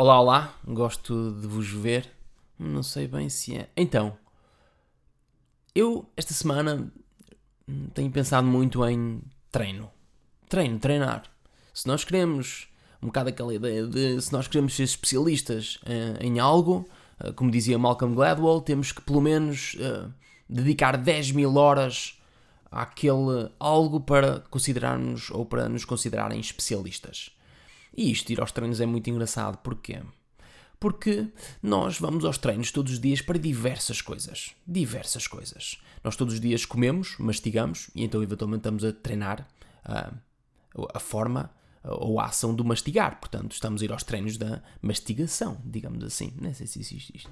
Olá, olá, gosto de vos ver. Não sei bem se é. Então, eu esta semana tenho pensado muito em treino. Treino, treinar. Se nós queremos um bocado aquela ideia de se nós queremos ser especialistas uh, em algo, uh, como dizia Malcolm Gladwell, temos que pelo menos uh, dedicar 10 mil horas àquele algo para considerarmos ou para nos considerarem especialistas. E isto, ir aos treinos, é muito engraçado. Porquê? Porque nós vamos aos treinos todos os dias para diversas coisas. Diversas coisas. Nós todos os dias comemos, mastigamos e então eventualmente estamos a treinar uh, a forma ou a ação do mastigar. Portanto, estamos a ir aos treinos da mastigação, digamos assim. Não sei se existe isto.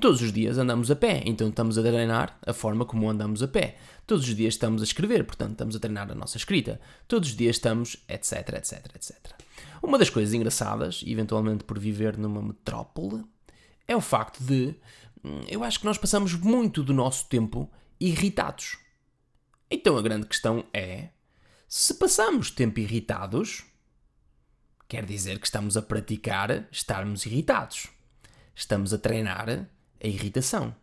Todos os dias andamos a pé, então estamos a treinar a forma como andamos a pé. Todos os dias estamos a escrever, portanto, estamos a treinar a nossa escrita. Todos os dias estamos, etc, etc, etc. Uma das coisas engraçadas, eventualmente por viver numa metrópole, é o facto de. Hum, eu acho que nós passamos muito do nosso tempo irritados. Então a grande questão é: se passamos tempo irritados, quer dizer que estamos a praticar estarmos irritados. Estamos a treinar a irritação.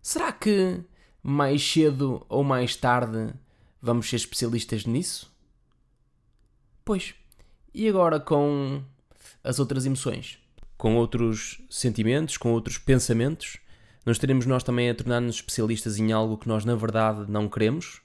Será que mais cedo ou mais tarde vamos ser especialistas nisso? Pois. E agora com as outras emoções? Com outros sentimentos, com outros pensamentos? Não estaremos nós também a tornar-nos especialistas em algo que nós na verdade não queremos?